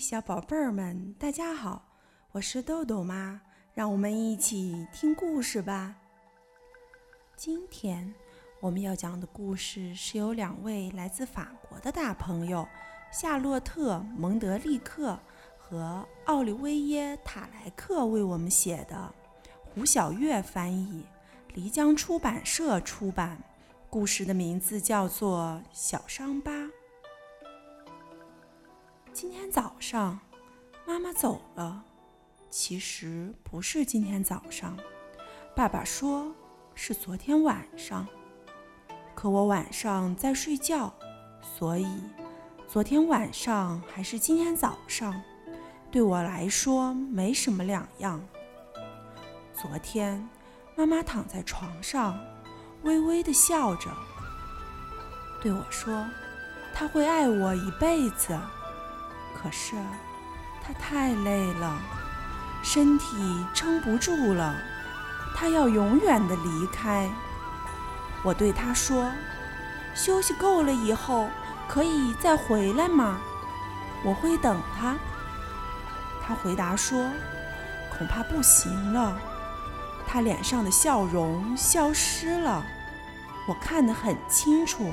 小宝贝儿们，大家好，我是豆豆妈，让我们一起听故事吧。今天我们要讲的故事是由两位来自法国的大朋友夏洛特·蒙德利克和奥利维耶·塔莱克为我们写的，胡小月翻译，漓江出版社出版。故事的名字叫做《小伤疤》。今天早上，妈妈走了。其实不是今天早上，爸爸说是昨天晚上。可我晚上在睡觉，所以昨天晚上还是今天早上，对我来说没什么两样。昨天，妈妈躺在床上，微微的笑着，对我说：“她会爱我一辈子。”可是，他太累了，身体撑不住了，他要永远的离开。我对他说：“休息够了以后，可以再回来吗？我会等他。”他回答说：“恐怕不行了。”他脸上的笑容消失了，我看得很清楚，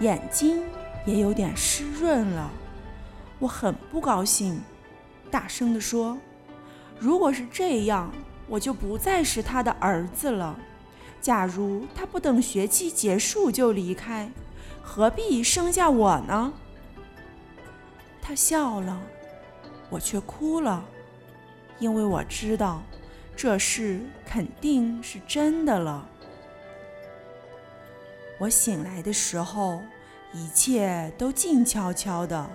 眼睛也有点湿润了。我很不高兴，大声地说：“如果是这样，我就不再是他的儿子了。假如他不等学期结束就离开，何必生下我呢？”他笑了，我却哭了，因为我知道这事肯定是真的了。我醒来的时候，一切都静悄悄的。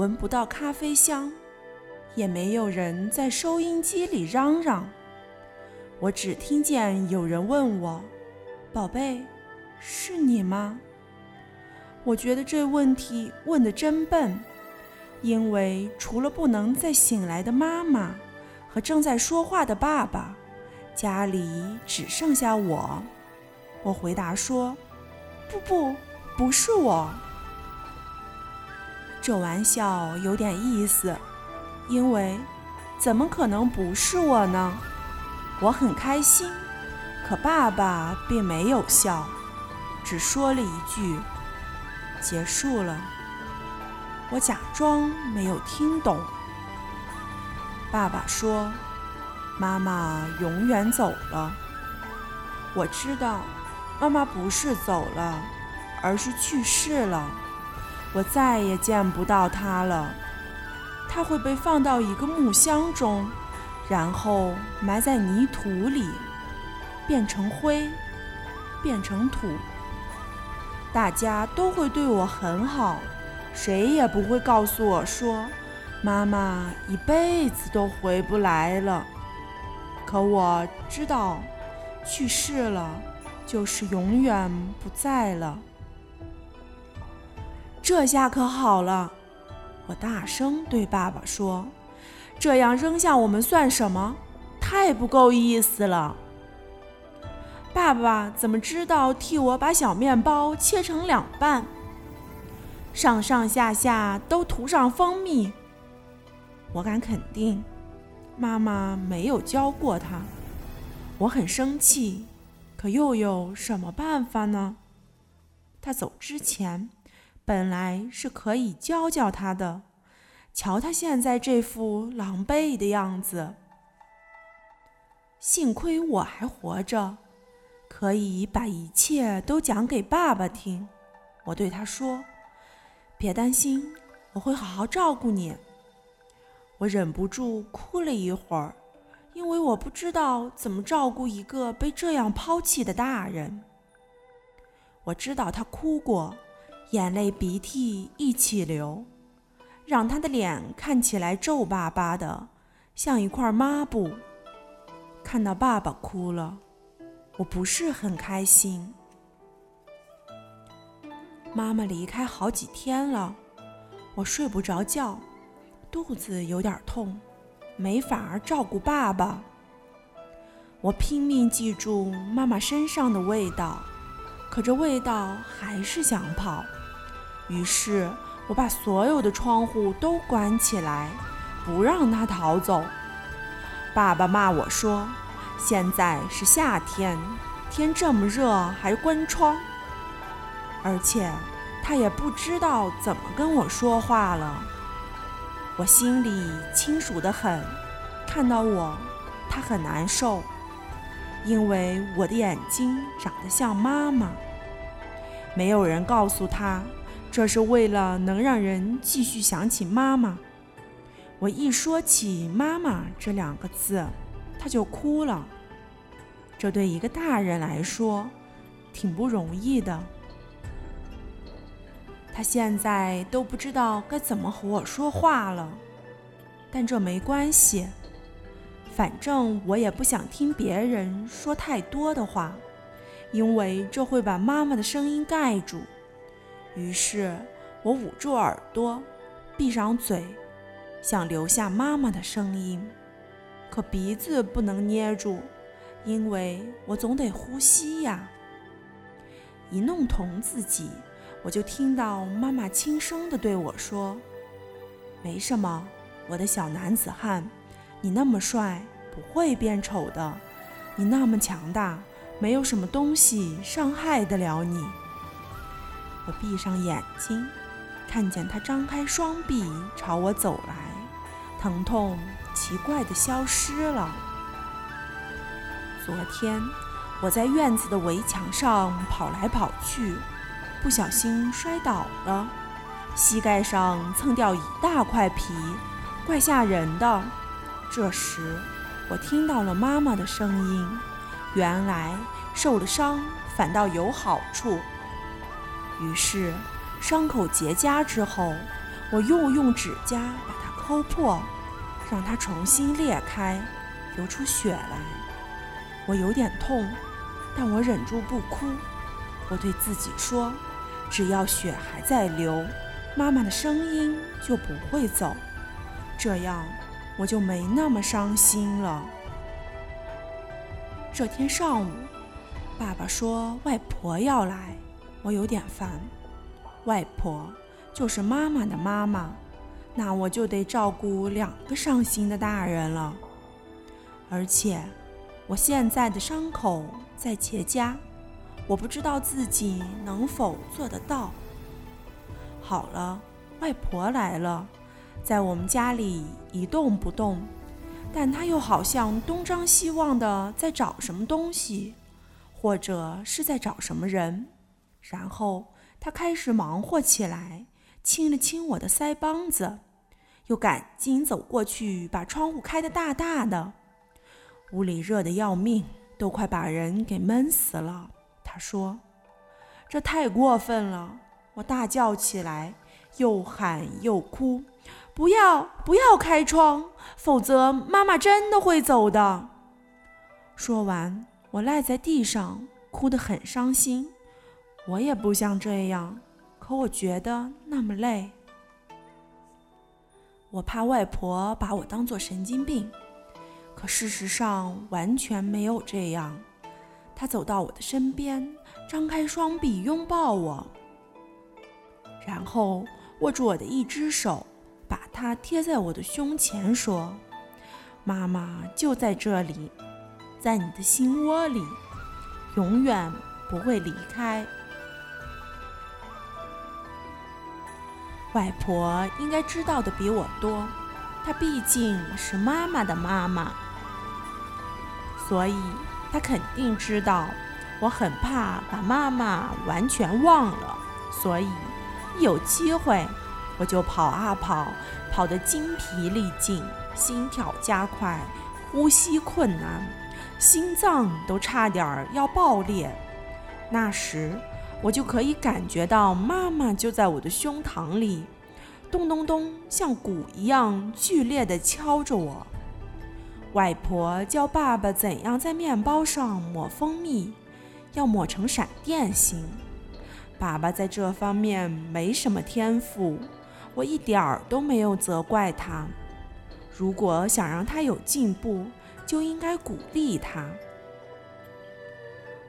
闻不到咖啡香，也没有人在收音机里嚷嚷。我只听见有人问我：“宝贝，是你吗？”我觉得这问题问得真笨，因为除了不能再醒来的妈妈和正在说话的爸爸，家里只剩下我。我回答说：“不不，不是我。”这玩笑有点意思，因为怎么可能不是我呢？我很开心，可爸爸并没有笑，只说了一句：“结束了。”我假装没有听懂。爸爸说：“妈妈永远走了。”我知道，妈妈不是走了，而是去世了。我再也见不到他了。他会被放到一个木箱中，然后埋在泥土里，变成灰，变成土。大家都会对我很好，谁也不会告诉我说，妈妈一辈子都回不来了。可我知道，去世了，就是永远不在了。这下可好了，我大声对爸爸说：“这样扔下我们算什么？太不够意思了。”爸爸怎么知道替我把小面包切成两半，上上下下都涂上蜂蜜？我敢肯定，妈妈没有教过他。我很生气，可又有什么办法呢？他走之前。本来是可以教教他的，瞧他现在这副狼狈的样子。幸亏我还活着，可以把一切都讲给爸爸听。我对他说：“别担心，我会好好照顾你。”我忍不住哭了一会儿，因为我不知道怎么照顾一个被这样抛弃的大人。我知道他哭过。眼泪鼻涕一起流，让他的脸看起来皱巴巴的，像一块抹布。看到爸爸哭了，我不是很开心。妈妈离开好几天了，我睡不着觉，肚子有点痛，没法儿照顾爸爸。我拼命记住妈妈身上的味道，可这味道还是想跑。于是我把所有的窗户都关起来，不让他逃走。爸爸骂我说：“现在是夏天，天这么热还关窗。”而且他也不知道怎么跟我说话了。我心里清楚得很，看到我，他很难受，因为我的眼睛长得像妈妈。没有人告诉他。这是为了能让人继续想起妈妈。我一说起“妈妈”这两个字，他就哭了。这对一个大人来说挺不容易的。他现在都不知道该怎么和我说话了，但这没关系，反正我也不想听别人说太多的话，因为这会把妈妈的声音盖住。于是我捂住耳朵，闭上嘴，想留下妈妈的声音，可鼻子不能捏住，因为我总得呼吸呀。一弄疼自己，我就听到妈妈轻声地对我说：“没什么，我的小男子汉，你那么帅，不会变丑的。你那么强大，没有什么东西伤害得了你。”我闭上眼睛，看见他张开双臂朝我走来，疼痛奇怪地消失了。昨天我在院子的围墙上跑来跑去，不小心摔倒了，膝盖上蹭掉一大块皮，怪吓人的。这时我听到了妈妈的声音，原来受了伤反倒有好处。于是，伤口结痂之后，我又用指甲把它抠破，让它重新裂开，流出血来。我有点痛，但我忍住不哭。我对自己说：“只要血还在流，妈妈的声音就不会走，这样我就没那么伤心了。”这天上午，爸爸说外婆要来。我有点烦，外婆就是妈妈的妈妈，那我就得照顾两个伤心的大人了。而且我现在的伤口在结痂，我不知道自己能否做得到。好了，外婆来了，在我们家里一动不动，但她又好像东张西望的在找什么东西，或者是在找什么人。然后他开始忙活起来，亲了亲我的腮帮子，又赶紧走过去把窗户开得大大的。屋里热得要命，都快把人给闷死了。他说：“这太过分了！”我大叫起来，又喊又哭：“不要不要开窗，否则妈妈真的会走的！”说完，我赖在地上，哭得很伤心。我也不想这样，可我觉得那么累。我怕外婆把我当作神经病，可事实上完全没有这样。她走到我的身边，张开双臂拥抱我，然后握住我的一只手，把它贴在我的胸前，说：“妈妈就在这里，在你的心窝里，永远不会离开。”外婆应该知道的比我多，她毕竟是妈妈的妈妈，所以她肯定知道我很怕把妈妈完全忘了。所以一有机会，我就跑啊跑，跑得精疲力尽，心跳加快，呼吸困难，心脏都差点要爆裂。那时。我就可以感觉到妈妈就在我的胸膛里，咚咚咚，像鼓一样剧烈地敲着我。外婆教爸爸怎样在面包上抹蜂蜜，要抹成闪电形。爸爸在这方面没什么天赋，我一点儿都没有责怪他。如果想让他有进步，就应该鼓励他。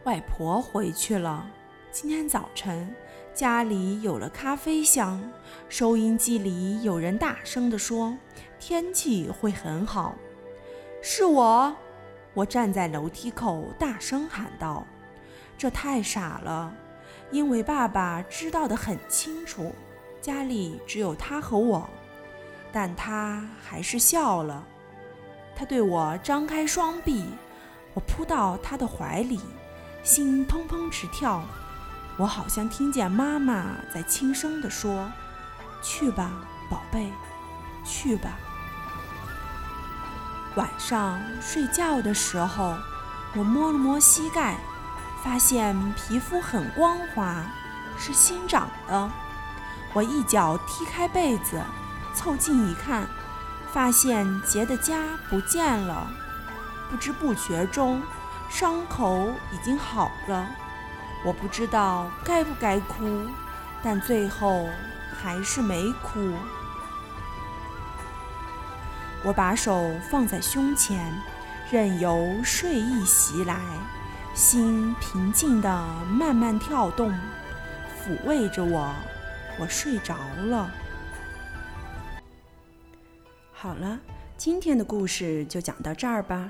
外婆回去了。今天早晨，家里有了咖啡香，收音机里有人大声地说：“天气会很好。”是我，我站在楼梯口大声喊道：“这太傻了，因为爸爸知道得很清楚，家里只有他和我。”但他还是笑了。他对我张开双臂，我扑到他的怀里，心砰砰直跳。我好像听见妈妈在轻声地说：“去吧，宝贝，去吧。”晚上睡觉的时候，我摸了摸膝盖，发现皮肤很光滑，是新长的。我一脚踢开被子。凑近一看，发现结的痂不见了。不知不觉中，伤口已经好了。我不知道该不该哭，但最后还是没哭。我把手放在胸前，任由睡意袭来，心平静地慢慢跳动，抚慰着我。我睡着了。好了，今天的故事就讲到这儿吧，